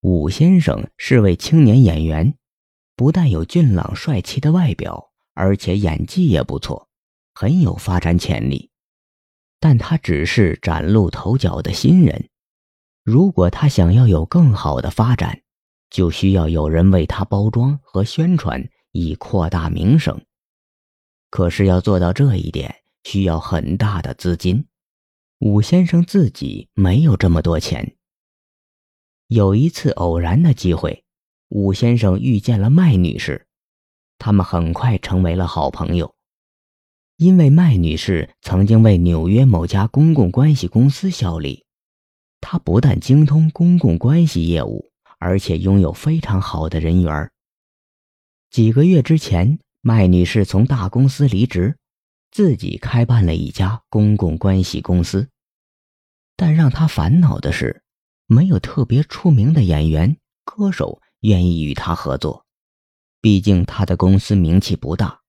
武先生是位青年演员，不但有俊朗帅气的外表，而且演技也不错，很有发展潜力。但他只是崭露头角的新人，如果他想要有更好的发展，就需要有人为他包装和宣传，以扩大名声。可是要做到这一点，需要很大的资金。武先生自己没有这么多钱。有一次偶然的机会，武先生遇见了麦女士，他们很快成为了好朋友。因为麦女士曾经为纽约某家公共关系公司效力，她不但精通公共关系业务，而且拥有非常好的人缘。几个月之前，麦女士从大公司离职，自己开办了一家公共关系公司，但让她烦恼的是。没有特别出名的演员、歌手愿意与他合作，毕竟他的公司名气不大，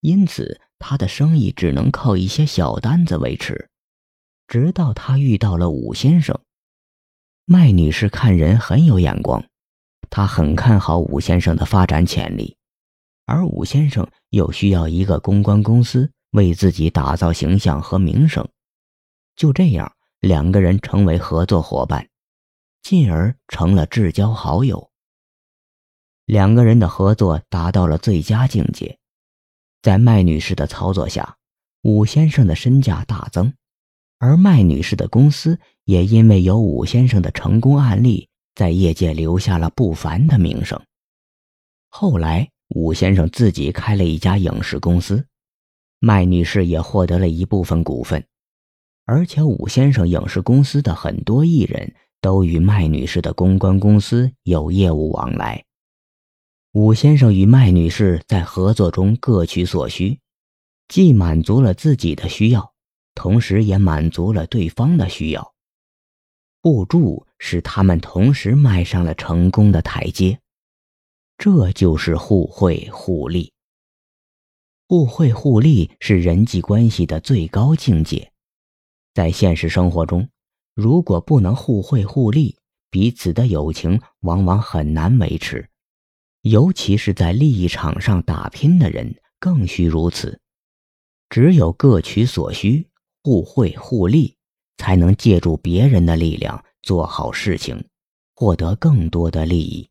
因此他的生意只能靠一些小单子维持。直到他遇到了武先生，麦女士看人很有眼光，她很看好武先生的发展潜力，而武先生又需要一个公关公司为自己打造形象和名声。就这样，两个人成为合作伙伴。进而成了至交好友。两个人的合作达到了最佳境界，在麦女士的操作下，武先生的身价大增，而麦女士的公司也因为有武先生的成功案例，在业界留下了不凡的名声。后来，武先生自己开了一家影视公司，麦女士也获得了一部分股份，而且武先生影视公司的很多艺人。都与麦女士的公关公司有业务往来。武先生与麦女士在合作中各取所需，既满足了自己的需要，同时也满足了对方的需要。互助使他们同时迈上了成功的台阶，这就是互惠互利。互惠互利是人际关系的最高境界，在现实生活中。如果不能互惠互利，彼此的友情往往很难维持，尤其是在利益场上打拼的人更需如此。只有各取所需，互惠互利，才能借助别人的力量做好事情，获得更多的利益。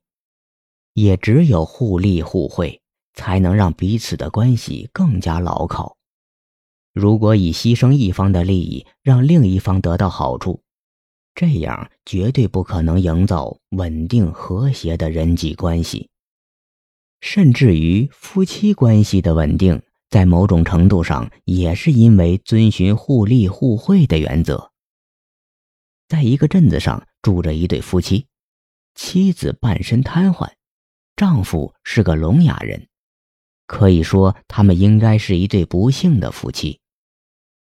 也只有互利互惠，才能让彼此的关系更加牢靠。如果以牺牲一方的利益让另一方得到好处，这样绝对不可能营造稳定和谐的人际关系，甚至于夫妻关系的稳定，在某种程度上也是因为遵循互利互惠的原则。在一个镇子上住着一对夫妻，妻子半身瘫痪，丈夫是个聋哑人，可以说他们应该是一对不幸的夫妻。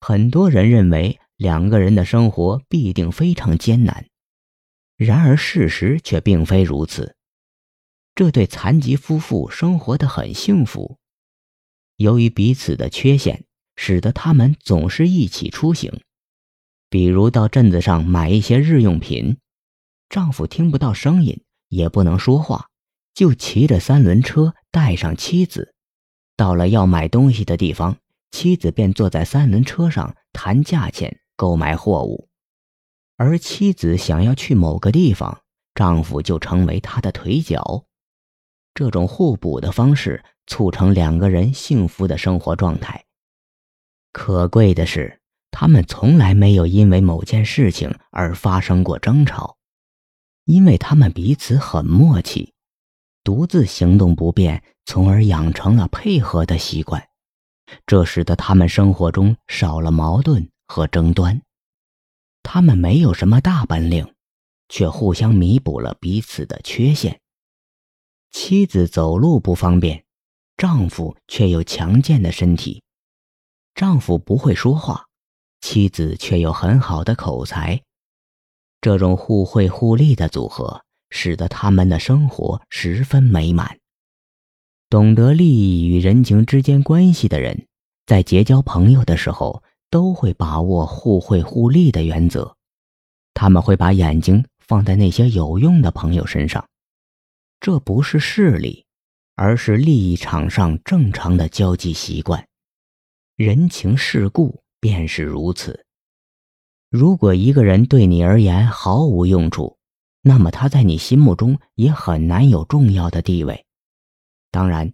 很多人认为。两个人的生活必定非常艰难，然而事实却并非如此。这对残疾夫妇生活的很幸福，由于彼此的缺陷，使得他们总是一起出行。比如到镇子上买一些日用品，丈夫听不到声音，也不能说话，就骑着三轮车带上妻子。到了要买东西的地方，妻子便坐在三轮车上谈价钱。购买货物，而妻子想要去某个地方，丈夫就成为她的腿脚。这种互补的方式促成两个人幸福的生活状态。可贵的是，他们从来没有因为某件事情而发生过争吵，因为他们彼此很默契，独自行动不便，从而养成了配合的习惯，这使得他们生活中少了矛盾。和争端，他们没有什么大本领，却互相弥补了彼此的缺陷。妻子走路不方便，丈夫却有强健的身体；丈夫不会说话，妻子却有很好的口才。这种互惠互利的组合，使得他们的生活十分美满。懂得利益与人情之间关系的人，在结交朋友的时候。都会把握互惠互利的原则，他们会把眼睛放在那些有用的朋友身上。这不是势利，而是利益场上正常的交际习惯。人情世故便是如此。如果一个人对你而言毫无用处，那么他在你心目中也很难有重要的地位。当然，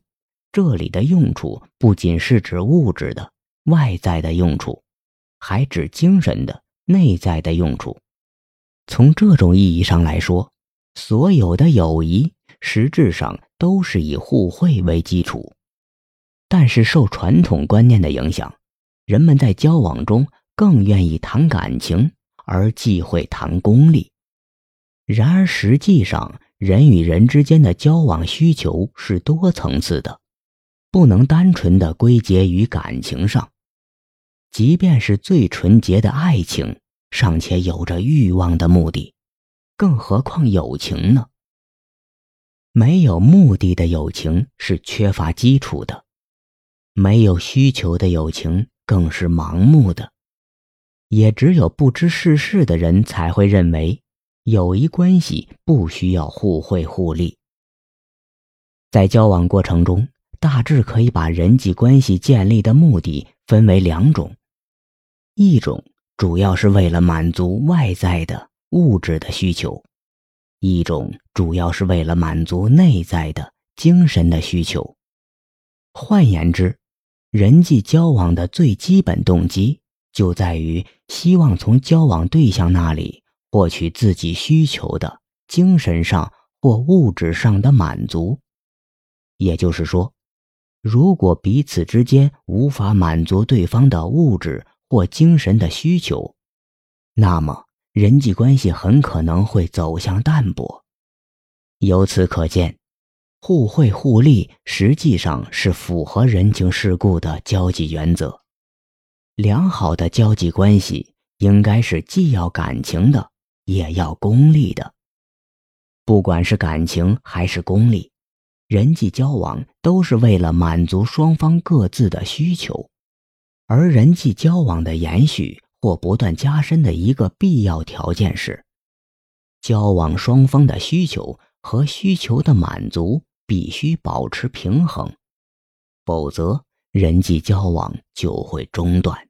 这里的用处不仅是指物质的外在的用处，还指精神的内在的用处。从这种意义上来说，所有的友谊。实质上都是以互惠为基础，但是受传统观念的影响，人们在交往中更愿意谈感情，而忌讳谈功利。然而实际上，人与人之间的交往需求是多层次的，不能单纯的归结于感情上。即便是最纯洁的爱情，尚且有着欲望的目的，更何况友情呢？没有目的的友情是缺乏基础的，没有需求的友情更是盲目的。也只有不知世事的人才会认为，友谊关系不需要互惠互利。在交往过程中，大致可以把人际关系建立的目的分为两种：一种主要是为了满足外在的物质的需求。一种主要是为了满足内在的精神的需求。换言之，人际交往的最基本动机就在于希望从交往对象那里获取自己需求的精神上或物质上的满足。也就是说，如果彼此之间无法满足对方的物质或精神的需求，那么。人际关系很可能会走向淡薄。由此可见，互惠互利实际上是符合人情世故的交际原则。良好的交际关系应该是既要感情的，也要功利的。不管是感情还是功利，人际交往都是为了满足双方各自的需求，而人际交往的延续。或不断加深的一个必要条件是，交往双方的需求和需求的满足必须保持平衡，否则人际交往就会中断。